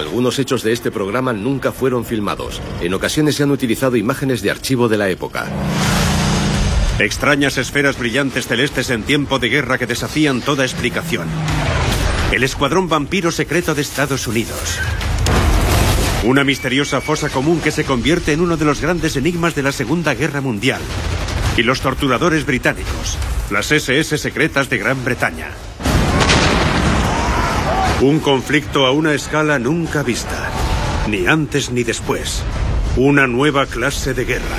Algunos hechos de este programa nunca fueron filmados. En ocasiones se han utilizado imágenes de archivo de la época. Extrañas esferas brillantes celestes en tiempo de guerra que desafían toda explicación. El escuadrón vampiro secreto de Estados Unidos. Una misteriosa fosa común que se convierte en uno de los grandes enigmas de la Segunda Guerra Mundial. Y los torturadores británicos, las SS secretas de Gran Bretaña. Un conflicto a una escala nunca vista, ni antes ni después. Una nueva clase de guerra.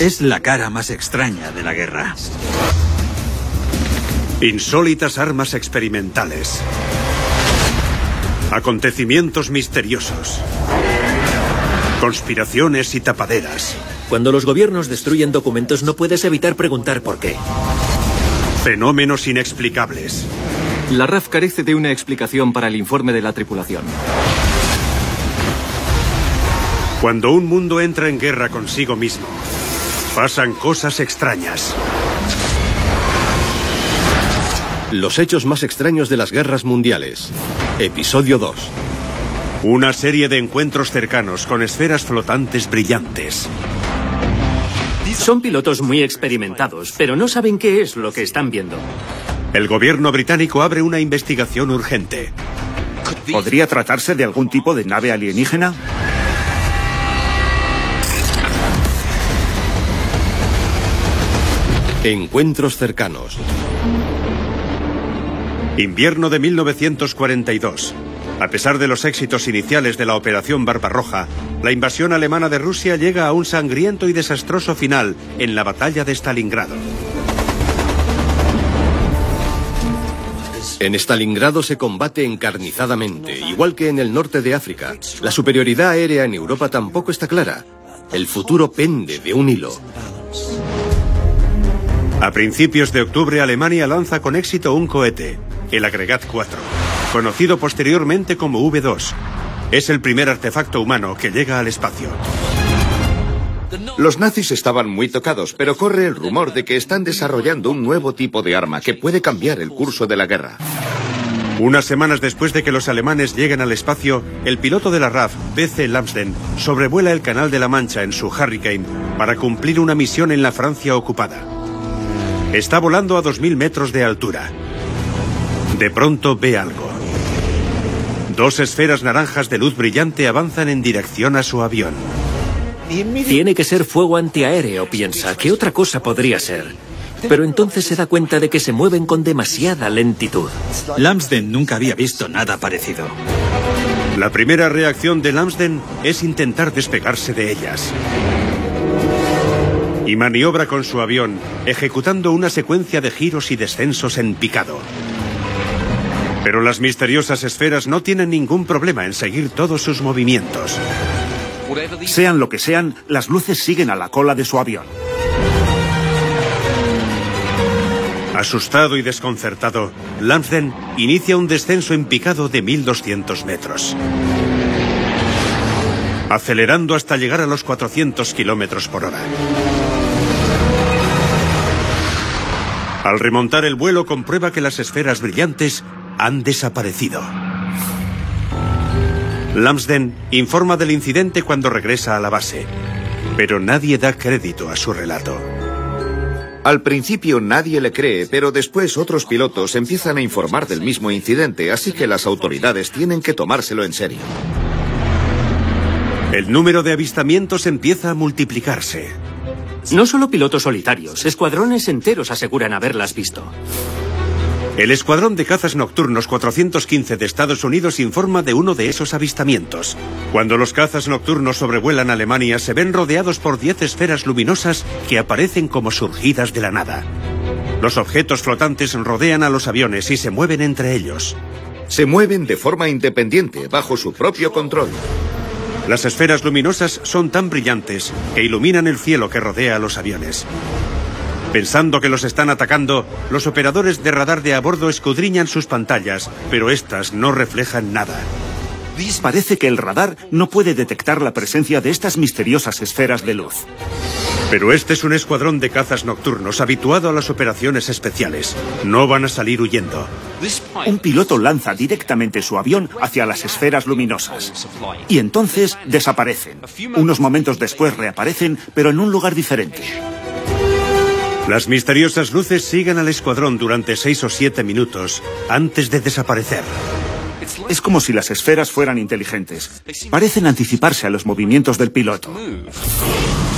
Es la cara más extraña de la guerra. Insólitas armas experimentales. Acontecimientos misteriosos. Conspiraciones y tapaderas. Cuando los gobiernos destruyen documentos no puedes evitar preguntar por qué. Fenómenos inexplicables. La RAF carece de una explicación para el informe de la tripulación. Cuando un mundo entra en guerra consigo mismo, pasan cosas extrañas. Los hechos más extraños de las guerras mundiales. Episodio 2. Una serie de encuentros cercanos con esferas flotantes brillantes. Son pilotos muy experimentados, pero no saben qué es lo que están viendo. El gobierno británico abre una investigación urgente. ¿Podría tratarse de algún tipo de nave alienígena? Encuentros cercanos. Invierno de 1942. A pesar de los éxitos iniciales de la Operación Barbarroja, la invasión alemana de Rusia llega a un sangriento y desastroso final en la batalla de Stalingrado. En Stalingrado se combate encarnizadamente, igual que en el norte de África. La superioridad aérea en Europa tampoco está clara. El futuro pende de un hilo. A principios de octubre, Alemania lanza con éxito un cohete, el Agregat 4, conocido posteriormente como V2. Es el primer artefacto humano que llega al espacio. Los nazis estaban muy tocados, pero corre el rumor de que están desarrollando un nuevo tipo de arma que puede cambiar el curso de la guerra. Unas semanas después de que los alemanes lleguen al espacio, el piloto de la RAF, B.C. Lambsden, sobrevuela el Canal de la Mancha en su Hurricane para cumplir una misión en la Francia ocupada. Está volando a 2.000 metros de altura. De pronto ve algo. Dos esferas naranjas de luz brillante avanzan en dirección a su avión. Tiene que ser fuego antiaéreo, piensa. ¿Qué otra cosa podría ser? Pero entonces se da cuenta de que se mueven con demasiada lentitud. Lambsden nunca había visto nada parecido. La primera reacción de Lambsden es intentar despegarse de ellas. Y maniobra con su avión, ejecutando una secuencia de giros y descensos en picado. Pero las misteriosas esferas no tienen ningún problema en seguir todos sus movimientos. Sean lo que sean, las luces siguen a la cola de su avión. Asustado y desconcertado, Lambsden inicia un descenso en picado de 1200 metros. Acelerando hasta llegar a los 400 kilómetros por hora. Al remontar el vuelo comprueba que las esferas brillantes han desaparecido. Lambsden informa del incidente cuando regresa a la base, pero nadie da crédito a su relato. Al principio nadie le cree, pero después otros pilotos empiezan a informar del mismo incidente, así que las autoridades tienen que tomárselo en serio. El número de avistamientos empieza a multiplicarse. No solo pilotos solitarios, escuadrones enteros aseguran haberlas visto. El Escuadrón de Cazas Nocturnos 415 de Estados Unidos informa de uno de esos avistamientos. Cuando los cazas nocturnos sobrevuelan Alemania, se ven rodeados por 10 esferas luminosas que aparecen como surgidas de la nada. Los objetos flotantes rodean a los aviones y se mueven entre ellos. Se mueven de forma independiente, bajo su propio control. Las esferas luminosas son tan brillantes que iluminan el cielo que rodea a los aviones. Pensando que los están atacando, los operadores de radar de a bordo escudriñan sus pantallas, pero estas no reflejan nada. Parece que el radar no puede detectar la presencia de estas misteriosas esferas de luz. Pero este es un escuadrón de cazas nocturnos habituado a las operaciones especiales. No van a salir huyendo. Un piloto lanza directamente su avión hacia las esferas luminosas. Y entonces desaparecen. Unos momentos después reaparecen, pero en un lugar diferente. Las misteriosas luces siguen al escuadrón durante seis o siete minutos antes de desaparecer. Es como si las esferas fueran inteligentes. Parecen anticiparse a los movimientos del piloto.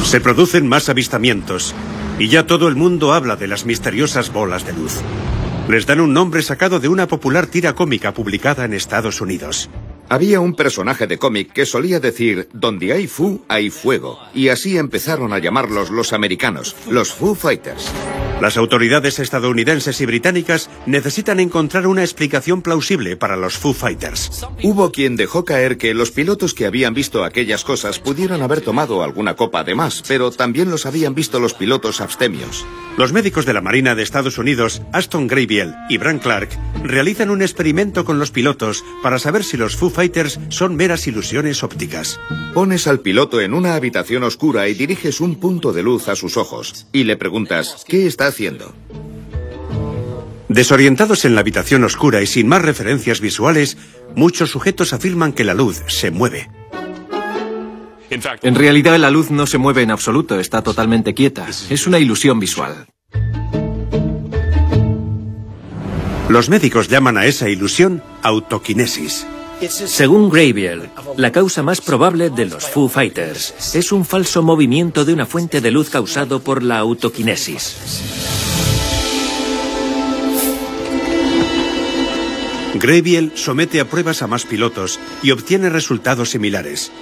Se producen más avistamientos y ya todo el mundo habla de las misteriosas bolas de luz. Les dan un nombre sacado de una popular tira cómica publicada en Estados Unidos. Había un personaje de cómic que solía decir, donde hay Fu, hay fuego. Y así empezaron a llamarlos los americanos, los Foo Fighters. Las autoridades estadounidenses y británicas necesitan encontrar una explicación plausible para los Foo Fighters. Hubo quien dejó caer que los pilotos que habían visto aquellas cosas pudieron haber tomado alguna copa de más, pero también los habían visto los pilotos abstemios. Los médicos de la Marina de Estados Unidos, Aston Graybiel y Bran Clark, realizan un experimento con los pilotos para saber si los Foo Fighters son meras ilusiones ópticas. Pones al piloto en una habitación oscura y diriges un punto de luz a sus ojos. Y le preguntas, ¿qué está haciendo? Desorientados en la habitación oscura y sin más referencias visuales, muchos sujetos afirman que la luz se mueve. En realidad la luz no se mueve en absoluto, está totalmente quieta. Es una ilusión visual. Los médicos llaman a esa ilusión autoquinesis. Según Graybiel, la causa más probable de los Foo Fighters es un falso movimiento de una fuente de luz causado por la autoquinesis. Graybiel somete a pruebas a más pilotos y obtiene resultados similares.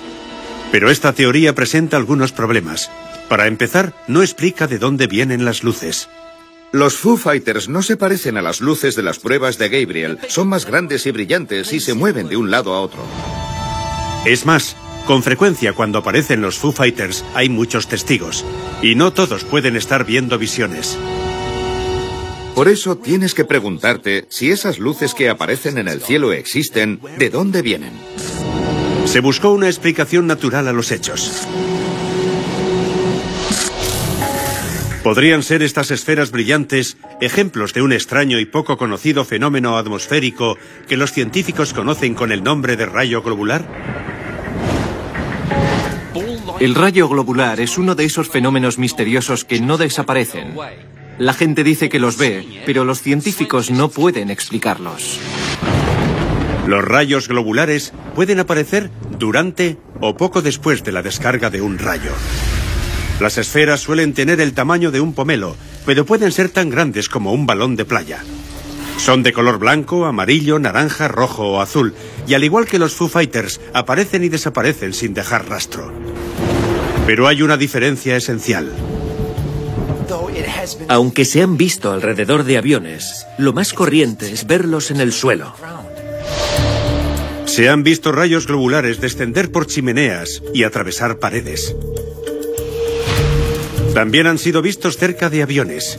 Pero esta teoría presenta algunos problemas. Para empezar, no explica de dónde vienen las luces. Los Foo Fighters no se parecen a las luces de las pruebas de Gabriel. Son más grandes y brillantes y se mueven de un lado a otro. Es más, con frecuencia cuando aparecen los Foo Fighters hay muchos testigos, y no todos pueden estar viendo visiones. Por eso tienes que preguntarte si esas luces que aparecen en el cielo existen, ¿de dónde vienen? Se buscó una explicación natural a los hechos. ¿Podrían ser estas esferas brillantes ejemplos de un extraño y poco conocido fenómeno atmosférico que los científicos conocen con el nombre de rayo globular? El rayo globular es uno de esos fenómenos misteriosos que no desaparecen. La gente dice que los ve, pero los científicos no pueden explicarlos. Los rayos globulares pueden aparecer durante o poco después de la descarga de un rayo. Las esferas suelen tener el tamaño de un pomelo, pero pueden ser tan grandes como un balón de playa. Son de color blanco, amarillo, naranja, rojo o azul, y al igual que los Foo Fighters, aparecen y desaparecen sin dejar rastro. Pero hay una diferencia esencial. Aunque se han visto alrededor de aviones, lo más corriente es verlos en el suelo. Se han visto rayos globulares descender por chimeneas y atravesar paredes. También han sido vistos cerca de aviones,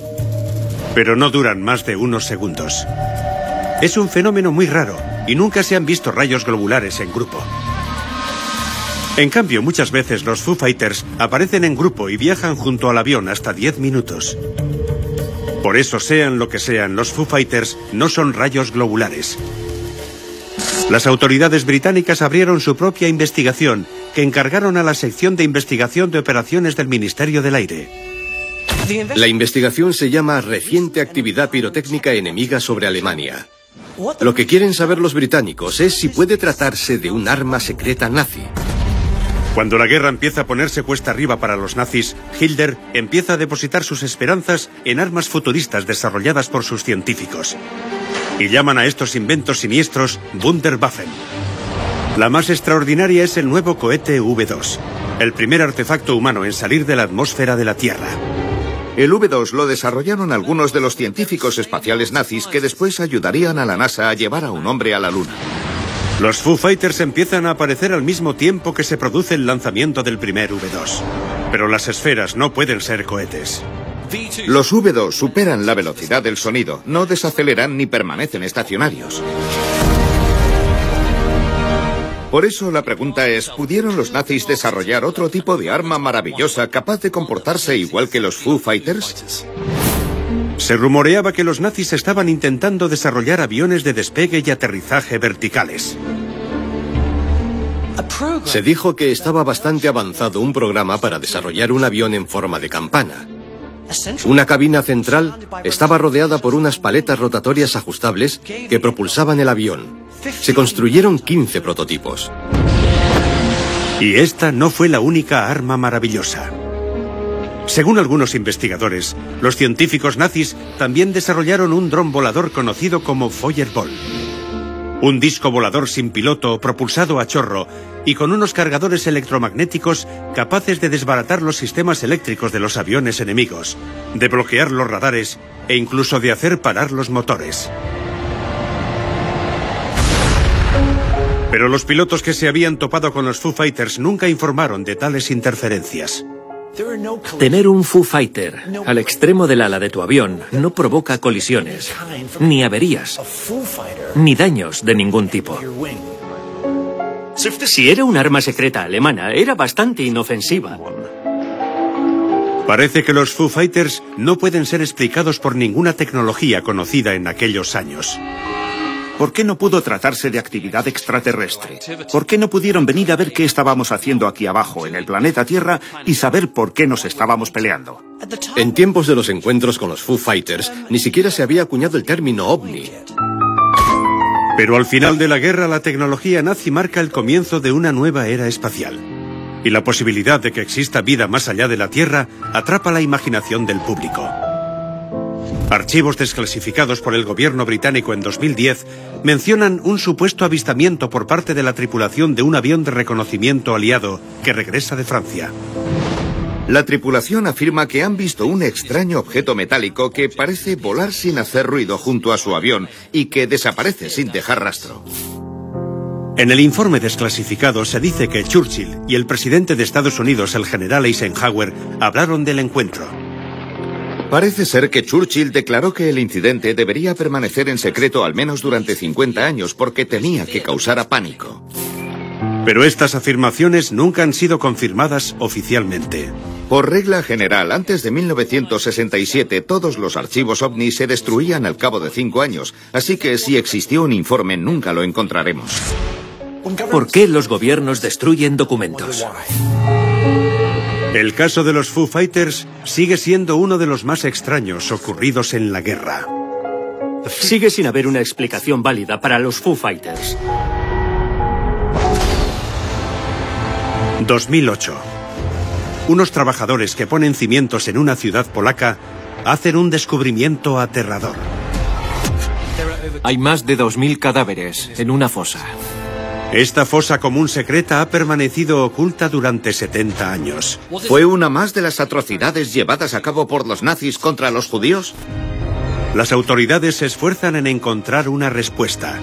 pero no duran más de unos segundos. Es un fenómeno muy raro y nunca se han visto rayos globulares en grupo. En cambio, muchas veces los Foo Fighters aparecen en grupo y viajan junto al avión hasta 10 minutos. Por eso, sean lo que sean, los Foo Fighters no son rayos globulares. Las autoridades británicas abrieron su propia investigación que encargaron a la sección de investigación de operaciones del Ministerio del Aire. La investigación se llama Reciente actividad pirotécnica enemiga sobre Alemania. Lo que quieren saber los británicos es si puede tratarse de un arma secreta nazi. Cuando la guerra empieza a ponerse cuesta arriba para los nazis, Hilder empieza a depositar sus esperanzas en armas futuristas desarrolladas por sus científicos. Y llaman a estos inventos siniestros Wunderwaffen. La más extraordinaria es el nuevo cohete V2, el primer artefacto humano en salir de la atmósfera de la Tierra. El V2 lo desarrollaron algunos de los científicos espaciales nazis que después ayudarían a la NASA a llevar a un hombre a la Luna. Los Foo Fighters empiezan a aparecer al mismo tiempo que se produce el lanzamiento del primer V2. Pero las esferas no pueden ser cohetes. Los V2 superan la velocidad del sonido, no desaceleran ni permanecen estacionarios. Por eso la pregunta es, ¿pudieron los nazis desarrollar otro tipo de arma maravillosa capaz de comportarse igual que los Foo Fighters? Se rumoreaba que los nazis estaban intentando desarrollar aviones de despegue y aterrizaje verticales. Se dijo que estaba bastante avanzado un programa para desarrollar un avión en forma de campana. Una cabina central estaba rodeada por unas paletas rotatorias ajustables que propulsaban el avión. Se construyeron 15 prototipos. Y esta no fue la única arma maravillosa. Según algunos investigadores, los científicos nazis también desarrollaron un dron volador conocido como Feuerball. Un disco volador sin piloto propulsado a chorro y con unos cargadores electromagnéticos capaces de desbaratar los sistemas eléctricos de los aviones enemigos, de bloquear los radares e incluso de hacer parar los motores. Pero los pilotos que se habían topado con los Foo Fighters nunca informaron de tales interferencias. Tener un Foo Fighter al extremo del ala de tu avión no provoca colisiones, ni averías, ni daños de ningún tipo. Si era un arma secreta alemana, era bastante inofensiva. Parece que los Foo Fighters no pueden ser explicados por ninguna tecnología conocida en aquellos años. ¿Por qué no pudo tratarse de actividad extraterrestre? ¿Por qué no pudieron venir a ver qué estábamos haciendo aquí abajo, en el planeta Tierra, y saber por qué nos estábamos peleando? En tiempos de los encuentros con los Foo Fighters, ni siquiera se había acuñado el término ovni. Pero al final de la guerra, la tecnología nazi marca el comienzo de una nueva era espacial. Y la posibilidad de que exista vida más allá de la Tierra atrapa la imaginación del público. Archivos desclasificados por el gobierno británico en 2010 mencionan un supuesto avistamiento por parte de la tripulación de un avión de reconocimiento aliado que regresa de Francia. La tripulación afirma que han visto un extraño objeto metálico que parece volar sin hacer ruido junto a su avión y que desaparece sin dejar rastro. En el informe desclasificado se dice que Churchill y el presidente de Estados Unidos, el general Eisenhower, hablaron del encuentro. Parece ser que Churchill declaró que el incidente debería permanecer en secreto al menos durante 50 años porque tenía que causar pánico. Pero estas afirmaciones nunca han sido confirmadas oficialmente. Por regla general, antes de 1967 todos los archivos ovni se destruían al cabo de cinco años, así que si existió un informe nunca lo encontraremos. ¿Por qué los gobiernos destruyen documentos? El caso de los Foo Fighters sigue siendo uno de los más extraños ocurridos en la guerra. Sigue sin haber una explicación válida para los Foo Fighters. 2008. Unos trabajadores que ponen cimientos en una ciudad polaca hacen un descubrimiento aterrador. Hay más de 2.000 cadáveres en una fosa. Esta fosa común secreta ha permanecido oculta durante 70 años. ¿Fue una más de las atrocidades llevadas a cabo por los nazis contra los judíos? Las autoridades se esfuerzan en encontrar una respuesta.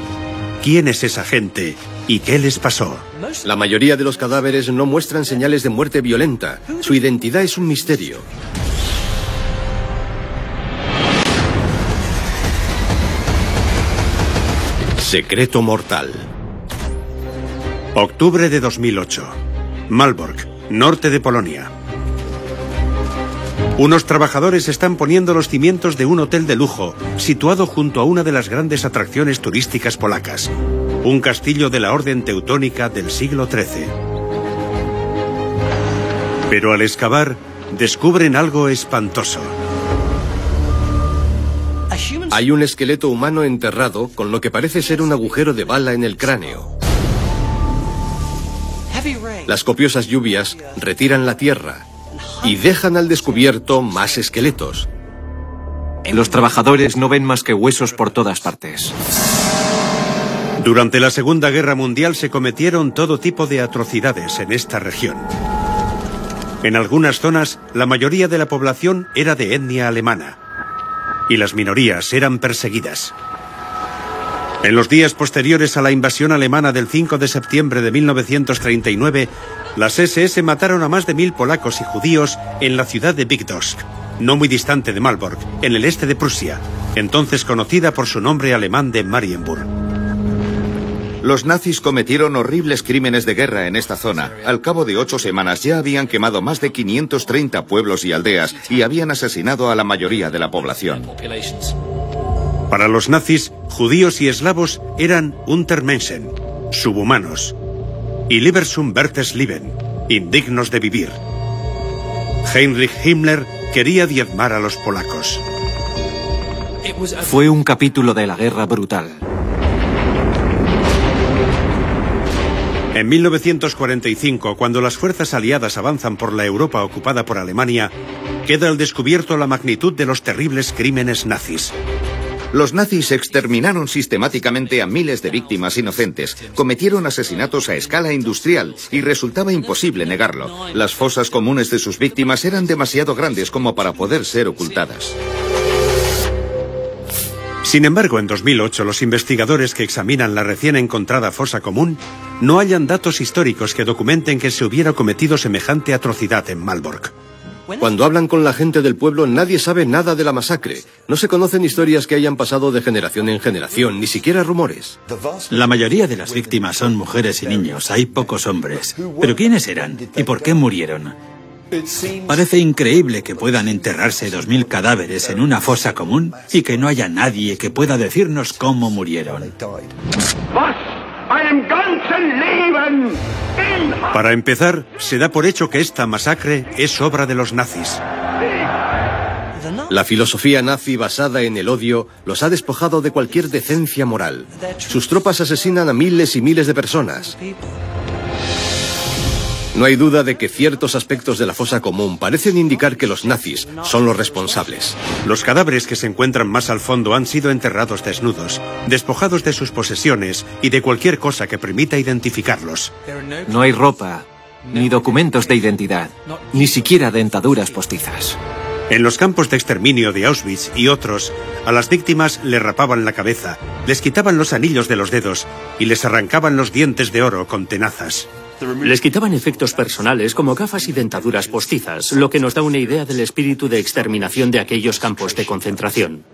¿Quién es esa gente y qué les pasó? La mayoría de los cadáveres no muestran señales de muerte violenta. Su identidad es un misterio. Secreto mortal. Octubre de 2008. Malbork, norte de Polonia. Unos trabajadores están poniendo los cimientos de un hotel de lujo, situado junto a una de las grandes atracciones turísticas polacas, un castillo de la Orden Teutónica del siglo XIII. Pero al excavar, descubren algo espantoso. Hay un esqueleto humano enterrado con lo que parece ser un agujero de bala en el cráneo. Las copiosas lluvias retiran la tierra y dejan al descubierto más esqueletos. Los trabajadores no ven más que huesos por todas partes. Durante la Segunda Guerra Mundial se cometieron todo tipo de atrocidades en esta región. En algunas zonas, la mayoría de la población era de etnia alemana y las minorías eran perseguidas. En los días posteriores a la invasión alemana del 5 de septiembre de 1939, las SS mataron a más de mil polacos y judíos en la ciudad de Bigdosk, no muy distante de Malbork, en el este de Prusia, entonces conocida por su nombre alemán de Marienburg. Los nazis cometieron horribles crímenes de guerra en esta zona. Al cabo de ocho semanas ya habían quemado más de 530 pueblos y aldeas y habían asesinado a la mayoría de la población. Para los nazis, judíos y eslavos eran Untermenschen, subhumanos, y Liebersum Leben, indignos de vivir. Heinrich Himmler quería diezmar a los polacos. Fue un capítulo de la guerra brutal. En 1945, cuando las fuerzas aliadas avanzan por la Europa ocupada por Alemania, queda al descubierto la magnitud de los terribles crímenes nazis. Los nazis exterminaron sistemáticamente a miles de víctimas inocentes, cometieron asesinatos a escala industrial y resultaba imposible negarlo. Las fosas comunes de sus víctimas eran demasiado grandes como para poder ser ocultadas. Sin embargo, en 2008 los investigadores que examinan la recién encontrada fosa común no hallan datos históricos que documenten que se hubiera cometido semejante atrocidad en Malbork. Cuando hablan con la gente del pueblo nadie sabe nada de la masacre. No se conocen historias que hayan pasado de generación en generación, ni siquiera rumores. La mayoría de las víctimas son mujeres y niños, hay pocos hombres. ¿Pero quiénes eran? ¿Y por qué murieron? Parece increíble que puedan enterrarse dos mil cadáveres en una fosa común y que no haya nadie que pueda decirnos cómo murieron. Para empezar, se da por hecho que esta masacre es obra de los nazis. La filosofía nazi basada en el odio los ha despojado de cualquier decencia moral. Sus tropas asesinan a miles y miles de personas. No hay duda de que ciertos aspectos de la fosa común parecen indicar que los nazis son los responsables. Los cadáveres que se encuentran más al fondo han sido enterrados desnudos, despojados de sus posesiones y de cualquier cosa que permita identificarlos. No hay ropa, ni documentos de identidad, ni siquiera dentaduras postizas. En los campos de exterminio de Auschwitz y otros, a las víctimas le rapaban la cabeza, les quitaban los anillos de los dedos y les arrancaban los dientes de oro con tenazas. Les quitaban efectos personales como gafas y dentaduras postizas, lo que nos da una idea del espíritu de exterminación de aquellos campos de concentración.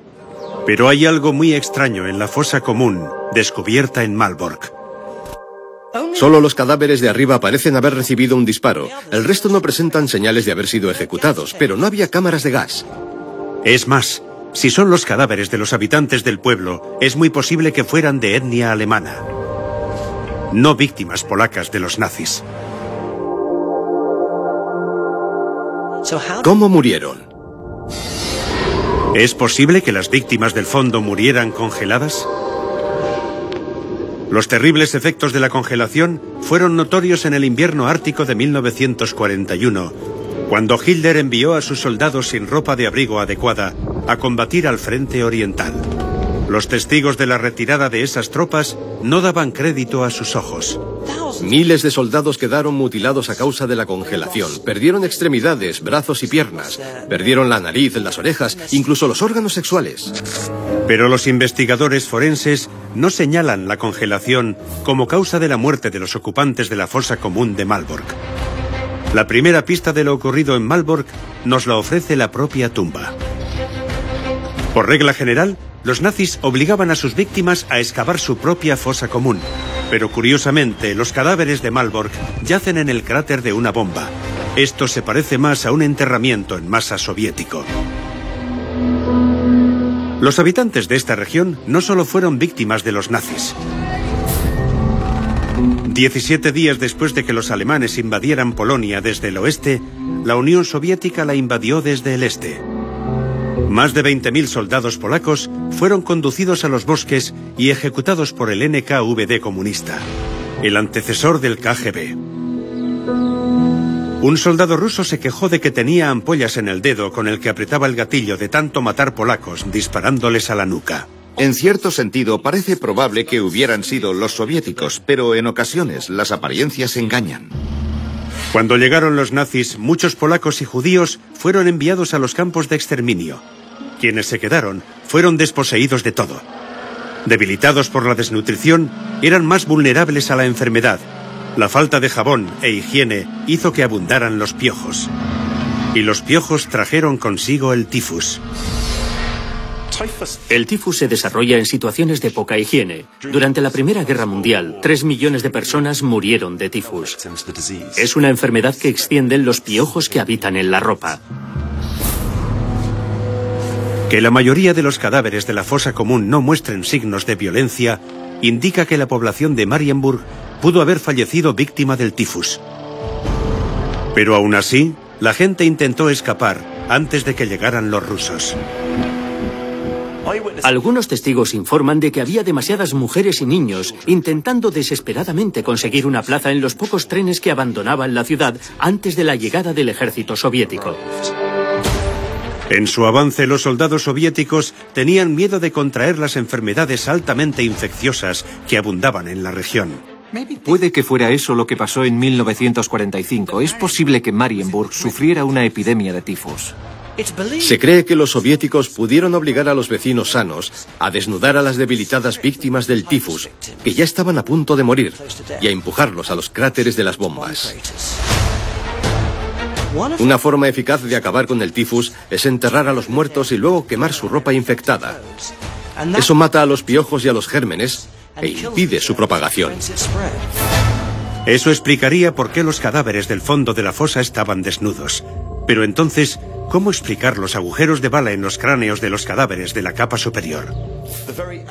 Pero hay algo muy extraño en la fosa común, descubierta en Malbork. Solo los cadáveres de arriba parecen haber recibido un disparo. El resto no presentan señales de haber sido ejecutados, pero no había cámaras de gas. Es más, si son los cadáveres de los habitantes del pueblo, es muy posible que fueran de etnia alemana no víctimas polacas de los nazis. ¿Cómo murieron? ¿Es posible que las víctimas del fondo murieran congeladas? Los terribles efectos de la congelación fueron notorios en el invierno ártico de 1941, cuando Hitler envió a sus soldados sin ropa de abrigo adecuada a combatir al frente oriental. Los testigos de la retirada de esas tropas no daban crédito a sus ojos. Miles de soldados quedaron mutilados a causa de la congelación. Perdieron extremidades, brazos y piernas. Perdieron la nariz, las orejas, incluso los órganos sexuales. Pero los investigadores forenses no señalan la congelación como causa de la muerte de los ocupantes de la fosa común de Malbork. La primera pista de lo ocurrido en Malbork nos la ofrece la propia tumba. Por regla general, los nazis obligaban a sus víctimas a excavar su propia fosa común. Pero curiosamente, los cadáveres de Malbork yacen en el cráter de una bomba. Esto se parece más a un enterramiento en masa soviético. Los habitantes de esta región no solo fueron víctimas de los nazis. 17 días después de que los alemanes invadieran Polonia desde el oeste, la Unión Soviética la invadió desde el este. Más de 20.000 soldados polacos fueron conducidos a los bosques y ejecutados por el NKVD comunista, el antecesor del KGB. Un soldado ruso se quejó de que tenía ampollas en el dedo con el que apretaba el gatillo de tanto matar polacos disparándoles a la nuca. En cierto sentido, parece probable que hubieran sido los soviéticos, pero en ocasiones las apariencias engañan. Cuando llegaron los nazis, muchos polacos y judíos fueron enviados a los campos de exterminio. Quienes se quedaron fueron desposeídos de todo. Debilitados por la desnutrición, eran más vulnerables a la enfermedad. La falta de jabón e higiene hizo que abundaran los piojos. Y los piojos trajeron consigo el tifus. El tifus se desarrolla en situaciones de poca higiene. Durante la Primera Guerra Mundial, tres millones de personas murieron de tifus. Es una enfermedad que extienden los piojos que habitan en la ropa. Que la mayoría de los cadáveres de la fosa común no muestren signos de violencia indica que la población de Marienburg pudo haber fallecido víctima del tifus. Pero aún así, la gente intentó escapar antes de que llegaran los rusos. Algunos testigos informan de que había demasiadas mujeres y niños intentando desesperadamente conseguir una plaza en los pocos trenes que abandonaban la ciudad antes de la llegada del ejército soviético. En su avance, los soldados soviéticos tenían miedo de contraer las enfermedades altamente infecciosas que abundaban en la región. Puede que fuera eso lo que pasó en 1945. Es posible que Marienburg sufriera una epidemia de tifus. Se cree que los soviéticos pudieron obligar a los vecinos sanos a desnudar a las debilitadas víctimas del tifus, que ya estaban a punto de morir, y a empujarlos a los cráteres de las bombas. Una forma eficaz de acabar con el tifus es enterrar a los muertos y luego quemar su ropa infectada. Eso mata a los piojos y a los gérmenes e impide su propagación. Eso explicaría por qué los cadáveres del fondo de la fosa estaban desnudos. Pero entonces, ¿cómo explicar los agujeros de bala en los cráneos de los cadáveres de la capa superior?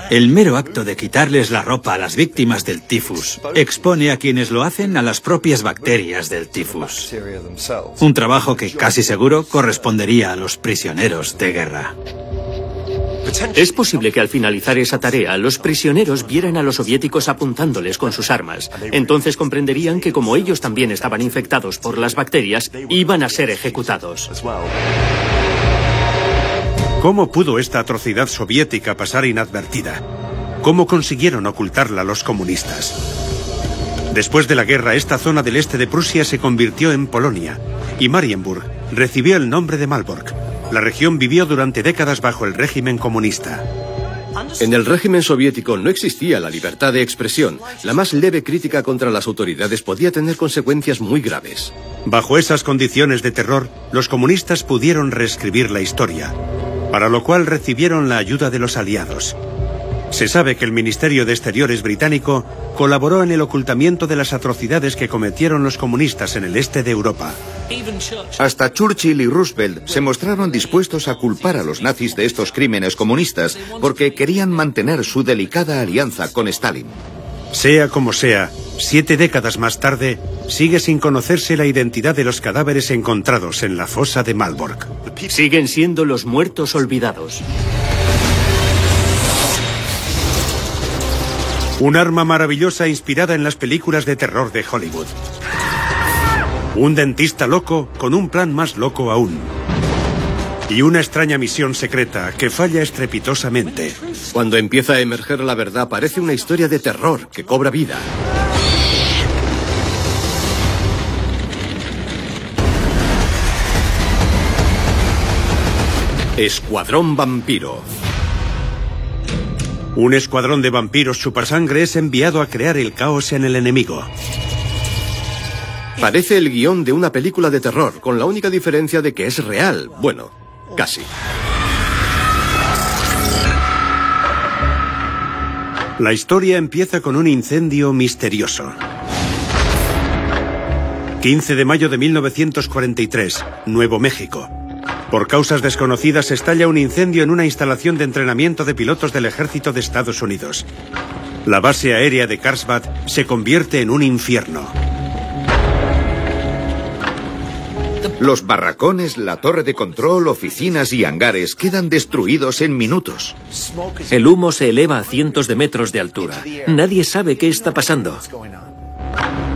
El mero acto de quitarles la ropa a las víctimas del tifus expone a quienes lo hacen a las propias bacterias del tifus. Un trabajo que casi seguro correspondería a los prisioneros de guerra. Es posible que al finalizar esa tarea los prisioneros vieran a los soviéticos apuntándoles con sus armas. Entonces comprenderían que como ellos también estaban infectados por las bacterias, iban a ser ejecutados. ¿Cómo pudo esta atrocidad soviética pasar inadvertida? ¿Cómo consiguieron ocultarla los comunistas? Después de la guerra, esta zona del este de Prusia se convirtió en Polonia y Marienburg recibió el nombre de Malbork. La región vivió durante décadas bajo el régimen comunista. En el régimen soviético no existía la libertad de expresión. La más leve crítica contra las autoridades podía tener consecuencias muy graves. Bajo esas condiciones de terror, los comunistas pudieron reescribir la historia, para lo cual recibieron la ayuda de los aliados. Se sabe que el Ministerio de Exteriores británico colaboró en el ocultamiento de las atrocidades que cometieron los comunistas en el este de Europa. Hasta Churchill y Roosevelt se mostraron dispuestos a culpar a los nazis de estos crímenes comunistas porque querían mantener su delicada alianza con Stalin. Sea como sea, siete décadas más tarde, sigue sin conocerse la identidad de los cadáveres encontrados en la fosa de Malbork. Siguen siendo los muertos olvidados. Un arma maravillosa inspirada en las películas de terror de Hollywood. Un dentista loco con un plan más loco aún. Y una extraña misión secreta que falla estrepitosamente. Cuando empieza a emerger la verdad, parece una historia de terror que cobra vida. Escuadrón Vampiro. Un escuadrón de vampiros supersangre es enviado a crear el caos en el enemigo. Parece el guion de una película de terror, con la única diferencia de que es real. Bueno, casi. La historia empieza con un incendio misterioso. 15 de mayo de 1943, Nuevo México. Por causas desconocidas estalla un incendio en una instalación de entrenamiento de pilotos del ejército de Estados Unidos. La base aérea de Carlsbad se convierte en un infierno. Los barracones, la torre de control, oficinas y hangares quedan destruidos en minutos. El humo se eleva a cientos de metros de altura. Nadie sabe qué está pasando.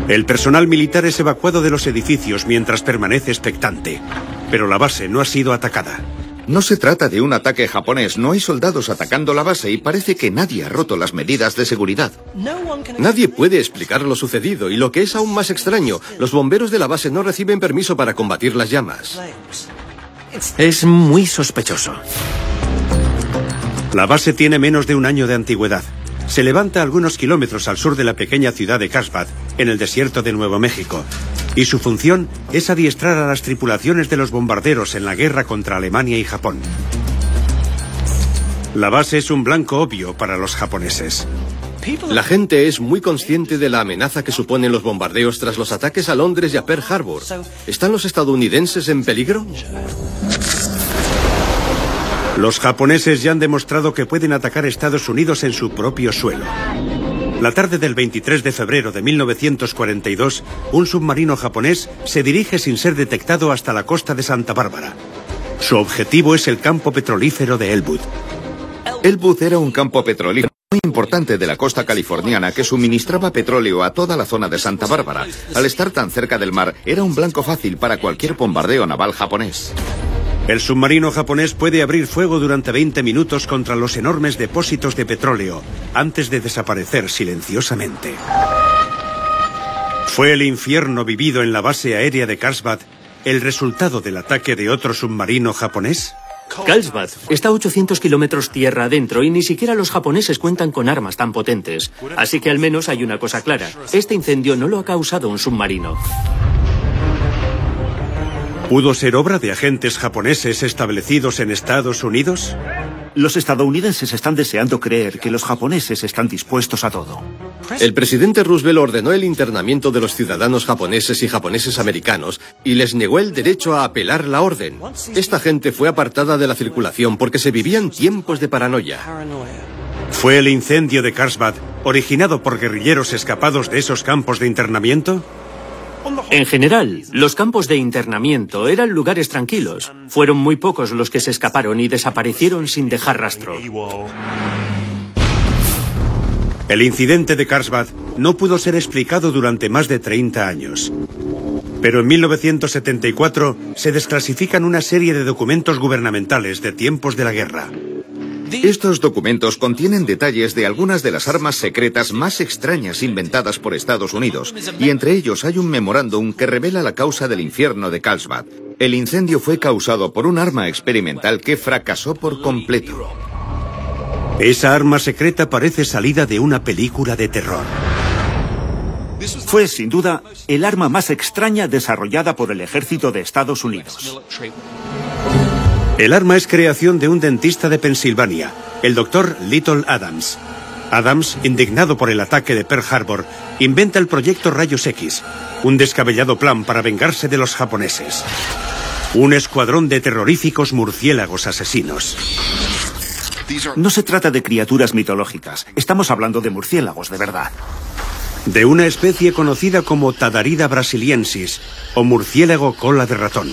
El personal militar es evacuado de los edificios mientras permanece expectante. Pero la base no ha sido atacada. No se trata de un ataque japonés, no hay soldados atacando la base y parece que nadie ha roto las medidas de seguridad. Nadie puede explicar lo sucedido y lo que es aún más extraño, los bomberos de la base no reciben permiso para combatir las llamas. Es muy sospechoso. La base tiene menos de un año de antigüedad. Se levanta algunos kilómetros al sur de la pequeña ciudad de Carlsbad, en el desierto de Nuevo México. Y su función es adiestrar a las tripulaciones de los bombarderos en la guerra contra Alemania y Japón. La base es un blanco obvio para los japoneses. La gente es muy consciente de la amenaza que suponen los bombardeos tras los ataques a Londres y a Pearl Harbor. ¿Están los estadounidenses en peligro? Los japoneses ya han demostrado que pueden atacar Estados Unidos en su propio suelo. La tarde del 23 de febrero de 1942, un submarino japonés se dirige sin ser detectado hasta la costa de Santa Bárbara. Su objetivo es el campo petrolífero de Elwood. Elwood era un campo petrolífero muy importante de la costa californiana que suministraba petróleo a toda la zona de Santa Bárbara. Al estar tan cerca del mar, era un blanco fácil para cualquier bombardeo naval japonés. El submarino japonés puede abrir fuego durante 20 minutos contra los enormes depósitos de petróleo antes de desaparecer silenciosamente. ¿Fue el infierno vivido en la base aérea de Karlsbad el resultado del ataque de otro submarino japonés? Karlsbad está a 800 kilómetros tierra adentro y ni siquiera los japoneses cuentan con armas tan potentes. Así que al menos hay una cosa clara. Este incendio no lo ha causado un submarino. ¿Pudo ser obra de agentes japoneses establecidos en Estados Unidos? Los estadounidenses están deseando creer que los japoneses están dispuestos a todo. El presidente Roosevelt ordenó el internamiento de los ciudadanos japoneses y japoneses americanos y les negó el derecho a apelar la orden. Esta gente fue apartada de la circulación porque se vivían tiempos de paranoia. ¿Fue el incendio de Karlsbad originado por guerrilleros escapados de esos campos de internamiento? En general, los campos de internamiento eran lugares tranquilos. Fueron muy pocos los que se escaparon y desaparecieron sin dejar rastro. El incidente de Karlsbad no pudo ser explicado durante más de 30 años. Pero en 1974 se desclasifican una serie de documentos gubernamentales de tiempos de la guerra. Estos documentos contienen detalles de algunas de las armas secretas más extrañas inventadas por Estados Unidos, y entre ellos hay un memorándum que revela la causa del infierno de Carlsbad. El incendio fue causado por un arma experimental que fracasó por completo. Esa arma secreta parece salida de una película de terror. Fue, sin duda, el arma más extraña desarrollada por el ejército de Estados Unidos. El arma es creación de un dentista de Pensilvania, el doctor Little Adams. Adams, indignado por el ataque de Pearl Harbor, inventa el proyecto Rayos X, un descabellado plan para vengarse de los japoneses. Un escuadrón de terroríficos murciélagos asesinos. No se trata de criaturas mitológicas, estamos hablando de murciélagos de verdad. De una especie conocida como Tadarida brasiliensis, o murciélago cola de ratón.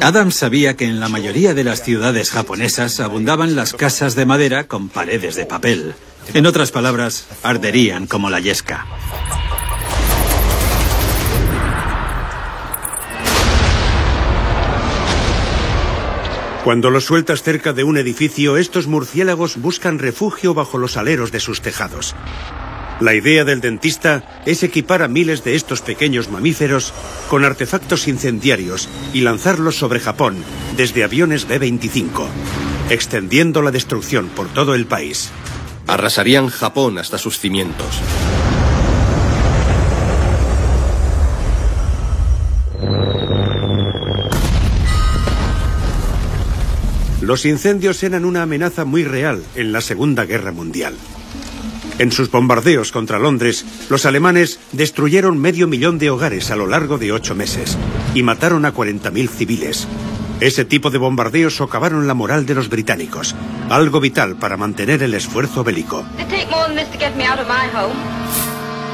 Adams sabía que en la mayoría de las ciudades japonesas abundaban las casas de madera con paredes de papel. En otras palabras, arderían como la yesca. Cuando los sueltas cerca de un edificio, estos murciélagos buscan refugio bajo los aleros de sus tejados. La idea del dentista es equipar a miles de estos pequeños mamíferos con artefactos incendiarios y lanzarlos sobre Japón desde aviones B-25, extendiendo la destrucción por todo el país. Arrasarían Japón hasta sus cimientos. Los incendios eran una amenaza muy real en la Segunda Guerra Mundial. En sus bombardeos contra Londres, los alemanes destruyeron medio millón de hogares a lo largo de ocho meses y mataron a 40.000 civiles. Ese tipo de bombardeos socavaron la moral de los británicos, algo vital para mantener el esfuerzo bélico.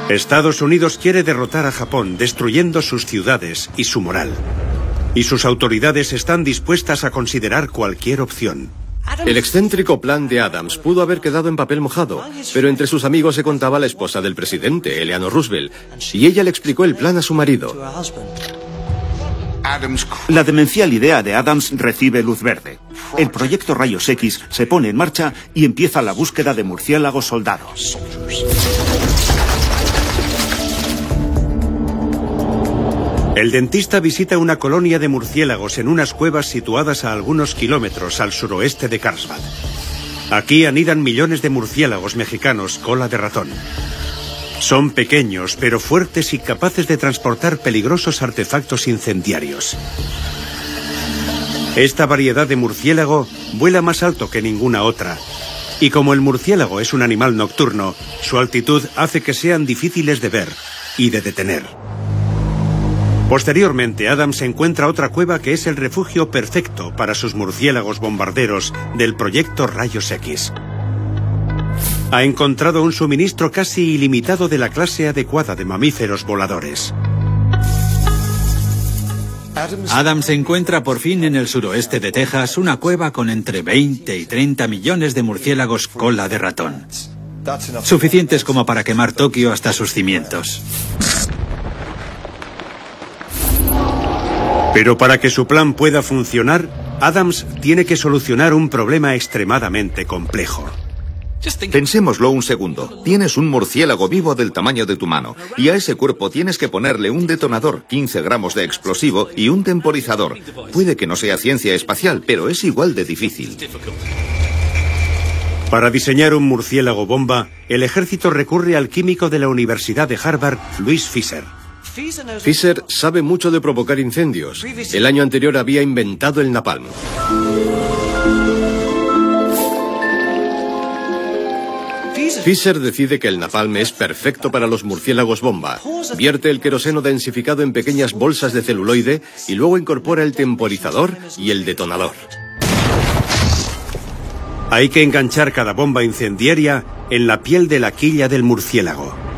Estados Unidos quiere derrotar a Japón destruyendo sus ciudades y su moral. Y sus autoridades están dispuestas a considerar cualquier opción. El excéntrico plan de Adams pudo haber quedado en papel mojado, pero entre sus amigos se contaba la esposa del presidente, Eleanor Roosevelt, y ella le explicó el plan a su marido. La demencial idea de Adams recibe luz verde. El proyecto Rayos X se pone en marcha y empieza la búsqueda de murciélagos soldados. El dentista visita una colonia de murciélagos en unas cuevas situadas a algunos kilómetros al suroeste de Carlsbad. Aquí anidan millones de murciélagos mexicanos cola de ratón. Son pequeños, pero fuertes y capaces de transportar peligrosos artefactos incendiarios. Esta variedad de murciélago vuela más alto que ninguna otra. Y como el murciélago es un animal nocturno, su altitud hace que sean difíciles de ver y de detener. Posteriormente, Adams encuentra otra cueva que es el refugio perfecto para sus murciélagos bombarderos del proyecto Rayos X. Ha encontrado un suministro casi ilimitado de la clase adecuada de mamíferos voladores. Adams encuentra por fin en el suroeste de Texas una cueva con entre 20 y 30 millones de murciélagos cola de ratón. Suficientes como para quemar Tokio hasta sus cimientos. Pero para que su plan pueda funcionar, Adams tiene que solucionar un problema extremadamente complejo. Pensémoslo un segundo. Tienes un murciélago vivo del tamaño de tu mano y a ese cuerpo tienes que ponerle un detonador, 15 gramos de explosivo y un temporizador. Puede que no sea ciencia espacial, pero es igual de difícil. Para diseñar un murciélago bomba, el ejército recurre al químico de la Universidad de Harvard, Louis Fisher. Fisher sabe mucho de provocar incendios. El año anterior había inventado el napalm. Fisher decide que el napalm es perfecto para los murciélagos bomba. Vierte el queroseno densificado en pequeñas bolsas de celuloide y luego incorpora el temporizador y el detonador. Hay que enganchar cada bomba incendiaria en la piel de la quilla del murciélago.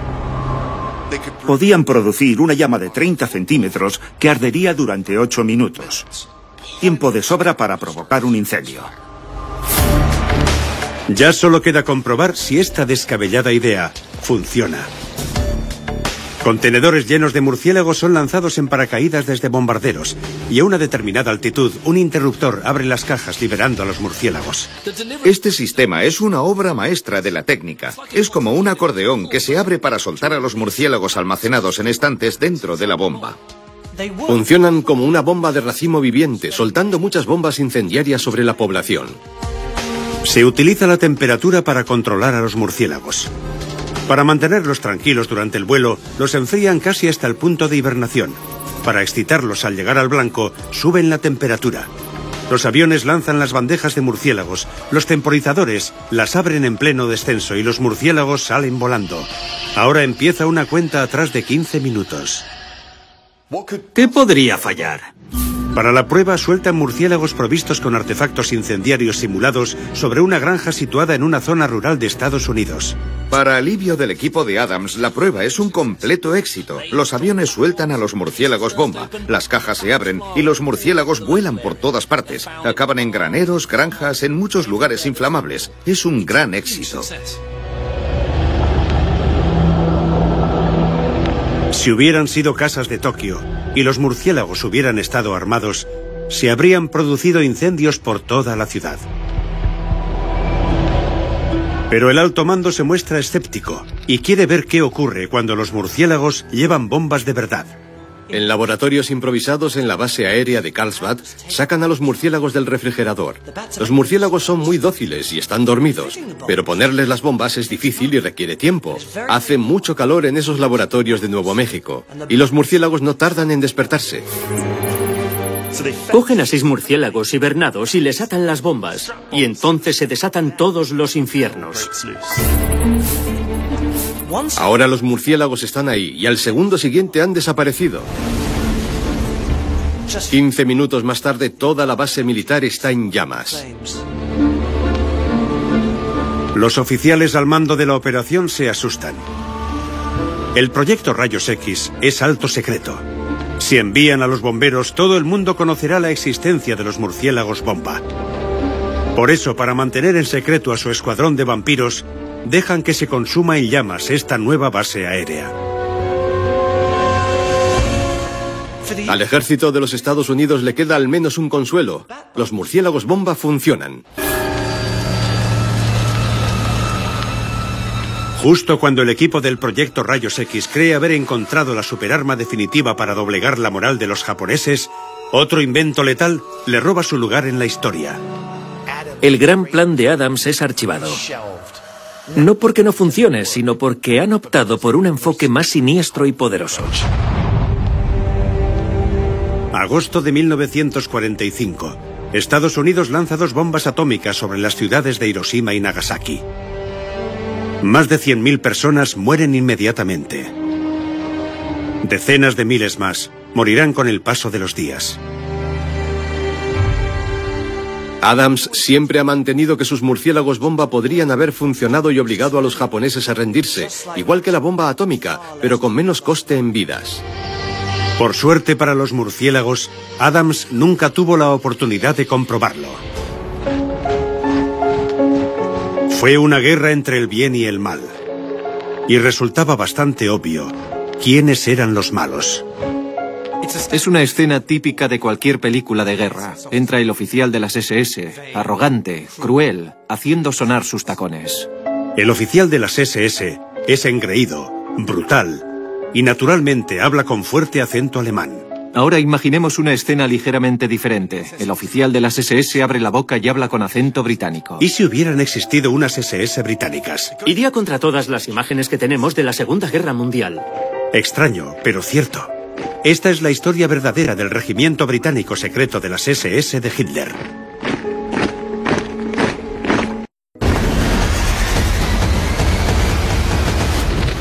Podían producir una llama de 30 centímetros que ardería durante 8 minutos. Tiempo de sobra para provocar un incendio. Ya solo queda comprobar si esta descabellada idea funciona. Contenedores llenos de murciélagos son lanzados en paracaídas desde bombarderos y a una determinada altitud un interruptor abre las cajas liberando a los murciélagos. Este sistema es una obra maestra de la técnica. Es como un acordeón que se abre para soltar a los murciélagos almacenados en estantes dentro de la bomba. Funcionan como una bomba de racimo viviente, soltando muchas bombas incendiarias sobre la población. Se utiliza la temperatura para controlar a los murciélagos. Para mantenerlos tranquilos durante el vuelo, los enfrían casi hasta el punto de hibernación. Para excitarlos al llegar al blanco, suben la temperatura. Los aviones lanzan las bandejas de murciélagos, los temporizadores las abren en pleno descenso y los murciélagos salen volando. Ahora empieza una cuenta atrás de 15 minutos. ¿Qué podría fallar? Para la prueba sueltan murciélagos provistos con artefactos incendiarios simulados sobre una granja situada en una zona rural de Estados Unidos. Para alivio del equipo de Adams, la prueba es un completo éxito. Los aviones sueltan a los murciélagos bomba, las cajas se abren y los murciélagos vuelan por todas partes. Acaban en graneros, granjas, en muchos lugares inflamables. Es un gran éxito. Si hubieran sido casas de Tokio y los murciélagos hubieran estado armados, se habrían producido incendios por toda la ciudad. Pero el alto mando se muestra escéptico y quiere ver qué ocurre cuando los murciélagos llevan bombas de verdad. En laboratorios improvisados en la base aérea de Carlsbad, sacan a los murciélagos del refrigerador. Los murciélagos son muy dóciles y están dormidos, pero ponerles las bombas es difícil y requiere tiempo. Hace mucho calor en esos laboratorios de Nuevo México, y los murciélagos no tardan en despertarse. Cogen a seis murciélagos hibernados y les atan las bombas, y entonces se desatan todos los infiernos. Ahora los murciélagos están ahí y al segundo siguiente han desaparecido. 15 minutos más tarde toda la base militar está en llamas. Los oficiales al mando de la operación se asustan. El proyecto Rayos X es alto secreto. Si envían a los bomberos, todo el mundo conocerá la existencia de los murciélagos bomba. Por eso, para mantener en secreto a su escuadrón de vampiros, dejan que se consuma en llamas esta nueva base aérea. Al ejército de los Estados Unidos le queda al menos un consuelo. Los murciélagos bomba funcionan. Justo cuando el equipo del proyecto Rayos X cree haber encontrado la superarma definitiva para doblegar la moral de los japoneses, otro invento letal le roba su lugar en la historia. El gran plan de Adams es archivado. No porque no funcione, sino porque han optado por un enfoque más siniestro y poderoso. Agosto de 1945. Estados Unidos lanza dos bombas atómicas sobre las ciudades de Hiroshima y Nagasaki. Más de 100.000 personas mueren inmediatamente. Decenas de miles más morirán con el paso de los días. Adams siempre ha mantenido que sus murciélagos bomba podrían haber funcionado y obligado a los japoneses a rendirse, igual que la bomba atómica, pero con menos coste en vidas. Por suerte para los murciélagos, Adams nunca tuvo la oportunidad de comprobarlo. Fue una guerra entre el bien y el mal. Y resultaba bastante obvio quiénes eran los malos. Es una escena típica de cualquier película de guerra. Entra el oficial de las SS, arrogante, cruel, haciendo sonar sus tacones. El oficial de las SS es engreído, brutal y naturalmente habla con fuerte acento alemán. Ahora imaginemos una escena ligeramente diferente. El oficial de las SS abre la boca y habla con acento británico. ¿Y si hubieran existido unas SS británicas? Iría contra todas las imágenes que tenemos de la Segunda Guerra Mundial. Extraño, pero cierto. Esta es la historia verdadera del regimiento británico secreto de las SS de Hitler.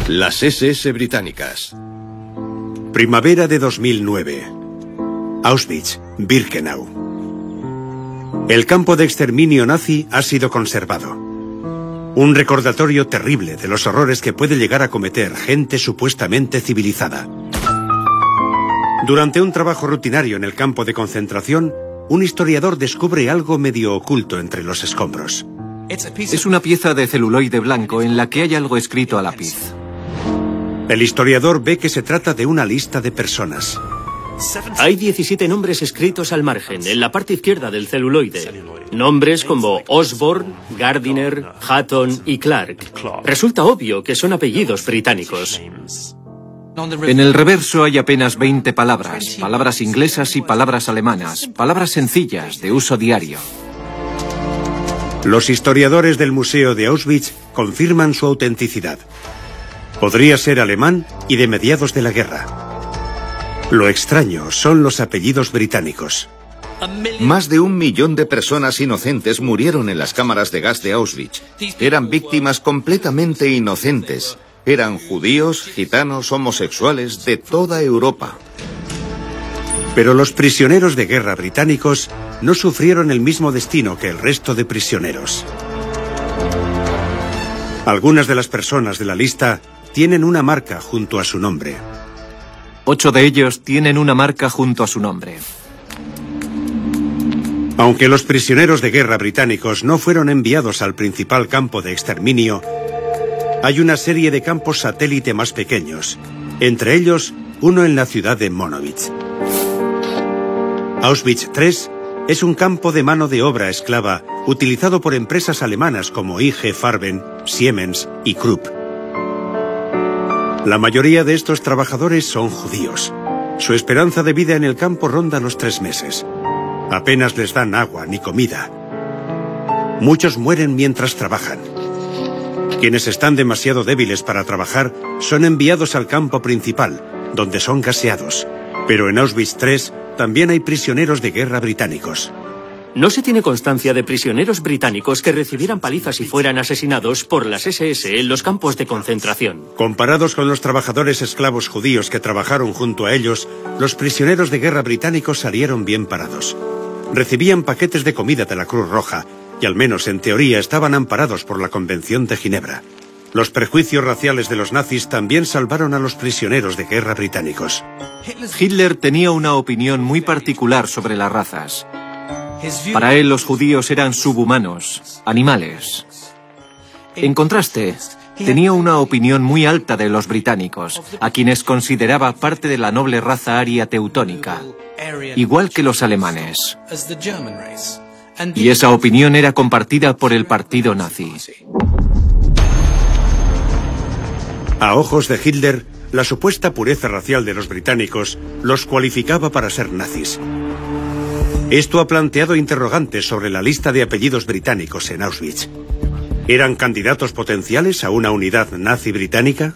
Las SS británicas. Primavera de 2009. Auschwitz, Birkenau. El campo de exterminio nazi ha sido conservado. Un recordatorio terrible de los horrores que puede llegar a cometer gente supuestamente civilizada. Durante un trabajo rutinario en el campo de concentración, un historiador descubre algo medio oculto entre los escombros. Es una pieza de celuloide blanco en la que hay algo escrito a lápiz. El historiador ve que se trata de una lista de personas. Hay 17 nombres escritos al margen, en la parte izquierda del celuloide. Nombres como Osborne, Gardiner, Hatton y Clark. Resulta obvio que son apellidos británicos. En el reverso hay apenas 20 palabras, palabras inglesas y palabras alemanas, palabras sencillas de uso diario. Los historiadores del Museo de Auschwitz confirman su autenticidad. Podría ser alemán y de mediados de la guerra. Lo extraño son los apellidos británicos. Más de un millón de personas inocentes murieron en las cámaras de gas de Auschwitz. Eran víctimas completamente inocentes. Eran judíos, gitanos, homosexuales de toda Europa. Pero los prisioneros de guerra británicos no sufrieron el mismo destino que el resto de prisioneros. Algunas de las personas de la lista tienen una marca junto a su nombre. Ocho de ellos tienen una marca junto a su nombre. Aunque los prisioneros de guerra británicos no fueron enviados al principal campo de exterminio, hay una serie de campos satélite más pequeños, entre ellos uno en la ciudad de Monowitz. Auschwitz III es un campo de mano de obra esclava utilizado por empresas alemanas como IG Farben, Siemens y Krupp. La mayoría de estos trabajadores son judíos. Su esperanza de vida en el campo ronda los tres meses. Apenas les dan agua ni comida. Muchos mueren mientras trabajan. Quienes están demasiado débiles para trabajar son enviados al campo principal, donde son gaseados. Pero en Auschwitz III también hay prisioneros de guerra británicos. No se tiene constancia de prisioneros británicos que recibieran palizas y fueran asesinados por las SS en los campos de concentración. Comparados con los trabajadores esclavos judíos que trabajaron junto a ellos, los prisioneros de guerra británicos salieron bien parados. Recibían paquetes de comida de la Cruz Roja y al menos en teoría estaban amparados por la Convención de Ginebra. Los prejuicios raciales de los nazis también salvaron a los prisioneros de guerra británicos. Hitler tenía una opinión muy particular sobre las razas. Para él los judíos eran subhumanos, animales. En contraste, tenía una opinión muy alta de los británicos, a quienes consideraba parte de la noble raza aria teutónica, igual que los alemanes. Y esa opinión era compartida por el partido nazi. A ojos de Hitler, la supuesta pureza racial de los británicos los cualificaba para ser nazis. Esto ha planteado interrogantes sobre la lista de apellidos británicos en Auschwitz. ¿Eran candidatos potenciales a una unidad nazi británica?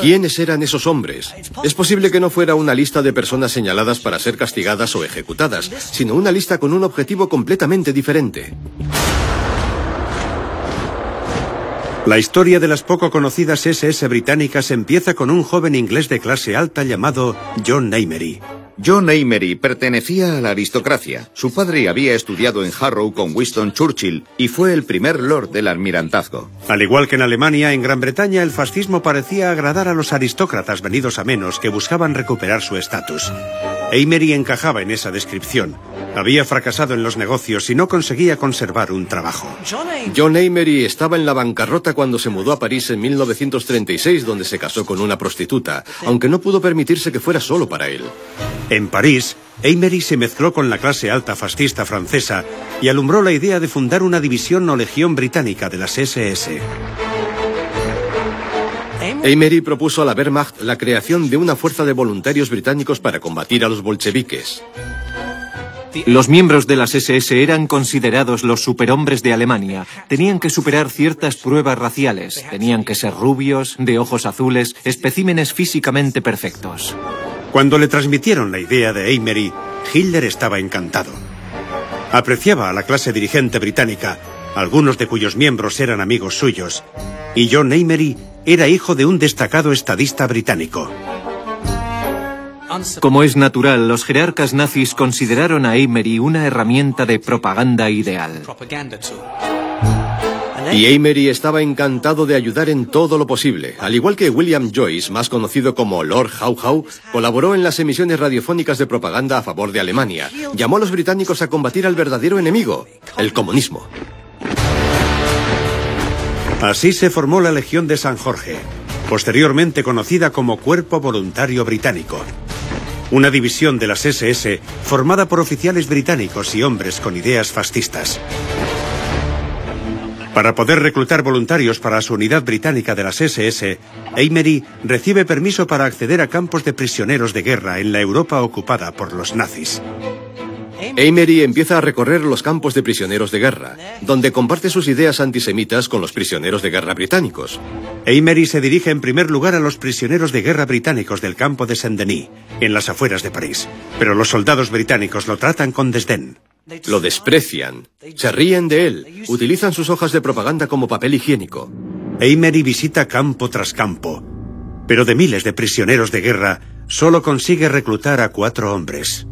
¿Quiénes eran esos hombres? Es posible que no fuera una lista de personas señaladas para ser castigadas o ejecutadas, sino una lista con un objetivo completamente diferente. La historia de las poco conocidas SS británicas empieza con un joven inglés de clase alta llamado John Amery. John Amery pertenecía a la aristocracia. Su padre había estudiado en Harrow con Winston Churchill y fue el primer lord del almirantazgo. Al igual que en Alemania, en Gran Bretaña el fascismo parecía agradar a los aristócratas venidos a menos que buscaban recuperar su estatus. Amery encajaba en esa descripción. Había fracasado en los negocios y no conseguía conservar un trabajo. John Amery estaba en la bancarrota cuando se mudó a París en 1936, donde se casó con una prostituta, aunque no pudo permitirse que fuera solo para él. En París, Amery se mezcló con la clase alta fascista francesa y alumbró la idea de fundar una división o legión británica de las SS. Amery propuso a la Wehrmacht la creación de una fuerza de voluntarios británicos para combatir a los bolcheviques. Los miembros de las SS eran considerados los superhombres de Alemania. Tenían que superar ciertas pruebas raciales. Tenían que ser rubios, de ojos azules, especímenes físicamente perfectos. Cuando le transmitieron la idea de Amery, Hitler estaba encantado. Apreciaba a la clase dirigente británica, algunos de cuyos miembros eran amigos suyos, y John Amery era hijo de un destacado estadista británico. Como es natural, los jerarcas nazis consideraron a Amery una herramienta de propaganda ideal. Y Amery estaba encantado de ayudar en todo lo posible. Al igual que William Joyce, más conocido como Lord How How, colaboró en las emisiones radiofónicas de propaganda a favor de Alemania. Llamó a los británicos a combatir al verdadero enemigo, el comunismo. Así se formó la Legión de San Jorge, posteriormente conocida como Cuerpo Voluntario Británico. Una división de las SS formada por oficiales británicos y hombres con ideas fascistas. Para poder reclutar voluntarios para su unidad británica de las SS, Amery recibe permiso para acceder a campos de prisioneros de guerra en la Europa ocupada por los nazis. Amery empieza a recorrer los campos de prisioneros de guerra, donde comparte sus ideas antisemitas con los prisioneros de guerra británicos. Amery se dirige en primer lugar a los prisioneros de guerra británicos del campo de Saint-Denis, en las afueras de París, pero los soldados británicos lo tratan con desdén. Lo desprecian, se ríen de él, utilizan sus hojas de propaganda como papel higiénico. Amery visita campo tras campo, pero de miles de prisioneros de guerra, solo consigue reclutar a cuatro hombres.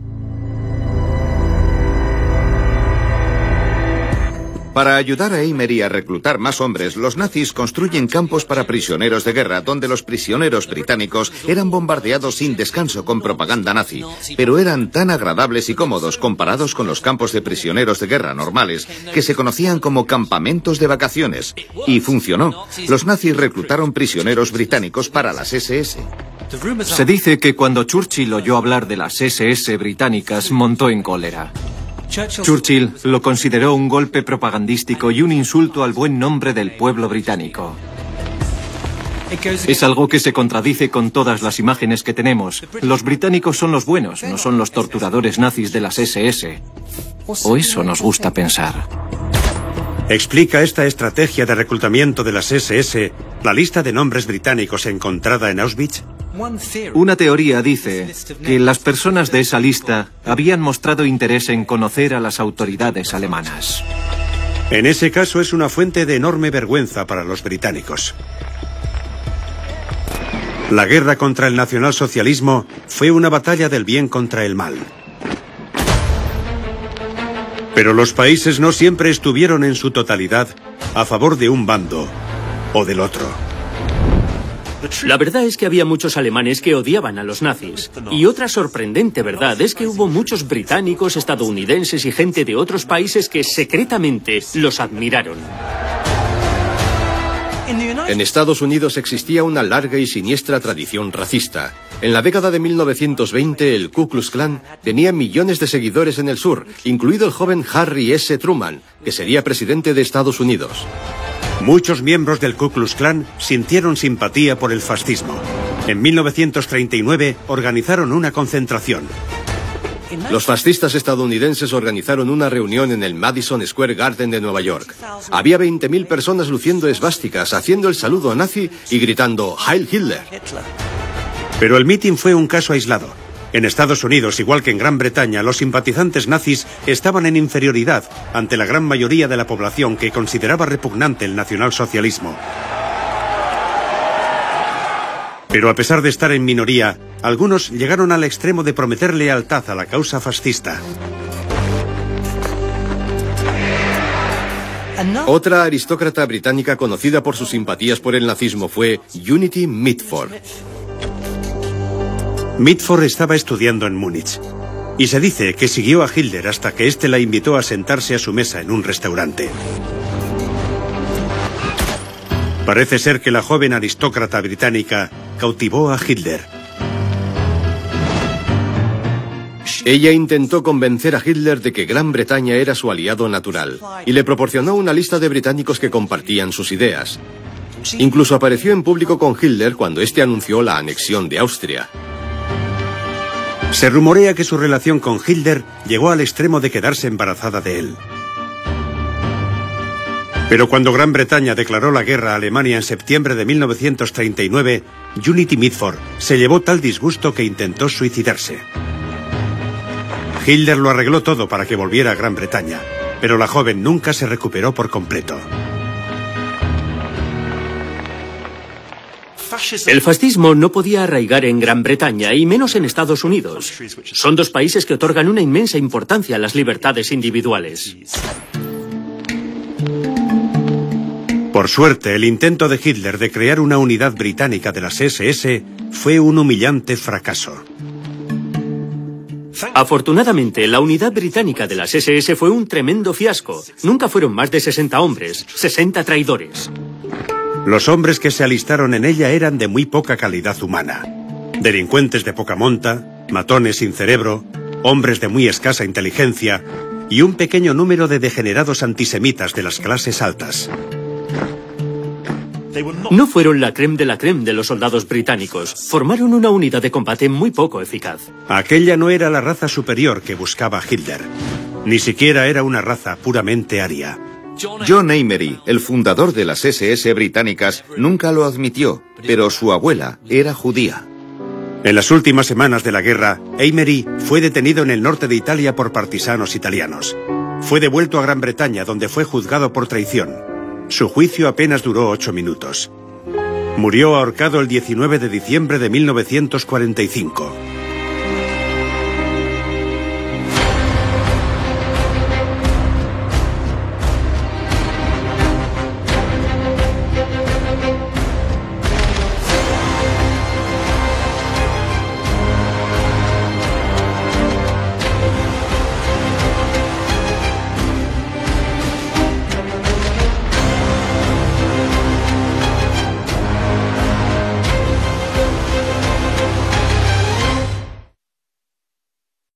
Para ayudar a Amery a reclutar más hombres, los nazis construyen campos para prisioneros de guerra, donde los prisioneros británicos eran bombardeados sin descanso con propaganda nazi, pero eran tan agradables y cómodos comparados con los campos de prisioneros de guerra normales, que se conocían como campamentos de vacaciones. Y funcionó. Los nazis reclutaron prisioneros británicos para las SS. Se dice que cuando Churchill oyó hablar de las SS británicas, montó en cólera. Churchill lo consideró un golpe propagandístico y un insulto al buen nombre del pueblo británico. Es algo que se contradice con todas las imágenes que tenemos. Los británicos son los buenos, no son los torturadores nazis de las SS. O eso nos gusta pensar. ¿Explica esta estrategia de reclutamiento de las SS la lista de nombres británicos encontrada en Auschwitz? Una teoría dice que las personas de esa lista habían mostrado interés en conocer a las autoridades alemanas. En ese caso es una fuente de enorme vergüenza para los británicos. La guerra contra el nacionalsocialismo fue una batalla del bien contra el mal. Pero los países no siempre estuvieron en su totalidad a favor de un bando o del otro. La verdad es que había muchos alemanes que odiaban a los nazis. Y otra sorprendente verdad es que hubo muchos británicos, estadounidenses y gente de otros países que secretamente los admiraron. En Estados Unidos existía una larga y siniestra tradición racista. En la década de 1920, el Ku Klux Klan tenía millones de seguidores en el sur, incluido el joven Harry S. Truman, que sería presidente de Estados Unidos. Muchos miembros del Ku Klux Klan sintieron simpatía por el fascismo. En 1939 organizaron una concentración. Los fascistas estadounidenses organizaron una reunión en el Madison Square Garden de Nueva York. Había 20.000 personas luciendo esvásticas, haciendo el saludo a nazi y gritando Heil Hitler. Pero el mitin fue un caso aislado. En Estados Unidos, igual que en Gran Bretaña, los simpatizantes nazis estaban en inferioridad ante la gran mayoría de la población que consideraba repugnante el nacionalsocialismo. Pero a pesar de estar en minoría, algunos llegaron al extremo de prometer lealtad a la causa fascista. Otra aristócrata británica conocida por sus simpatías por el nazismo fue Unity Mitford. Mitford estaba estudiando en Múnich y se dice que siguió a Hitler hasta que éste la invitó a sentarse a su mesa en un restaurante. Parece ser que la joven aristócrata británica cautivó a Hitler. Ella intentó convencer a Hitler de que Gran Bretaña era su aliado natural y le proporcionó una lista de británicos que compartían sus ideas. Incluso apareció en público con Hitler cuando éste anunció la anexión de Austria. Se rumorea que su relación con Hitler llegó al extremo de quedarse embarazada de él. Pero cuando Gran Bretaña declaró la guerra a Alemania en septiembre de 1939, Unity Mitford se llevó tal disgusto que intentó suicidarse. Hitler lo arregló todo para que volviera a Gran Bretaña, pero la joven nunca se recuperó por completo. El fascismo no podía arraigar en Gran Bretaña y menos en Estados Unidos. Son dos países que otorgan una inmensa importancia a las libertades individuales. Por suerte, el intento de Hitler de crear una unidad británica de las SS fue un humillante fracaso. Afortunadamente, la unidad británica de las SS fue un tremendo fiasco. Nunca fueron más de 60 hombres, 60 traidores. Los hombres que se alistaron en ella eran de muy poca calidad humana. Delincuentes de poca monta, matones sin cerebro, hombres de muy escasa inteligencia y un pequeño número de degenerados antisemitas de las clases altas. No fueron la creme de la creme de los soldados británicos. Formaron una unidad de combate muy poco eficaz. Aquella no era la raza superior que buscaba Hitler. Ni siquiera era una raza puramente aria. John Amery, el fundador de las SS británicas, nunca lo admitió, pero su abuela era judía. En las últimas semanas de la guerra, Amery fue detenido en el norte de Italia por partisanos italianos. Fue devuelto a Gran Bretaña, donde fue juzgado por traición. Su juicio apenas duró ocho minutos. Murió ahorcado el 19 de diciembre de 1945.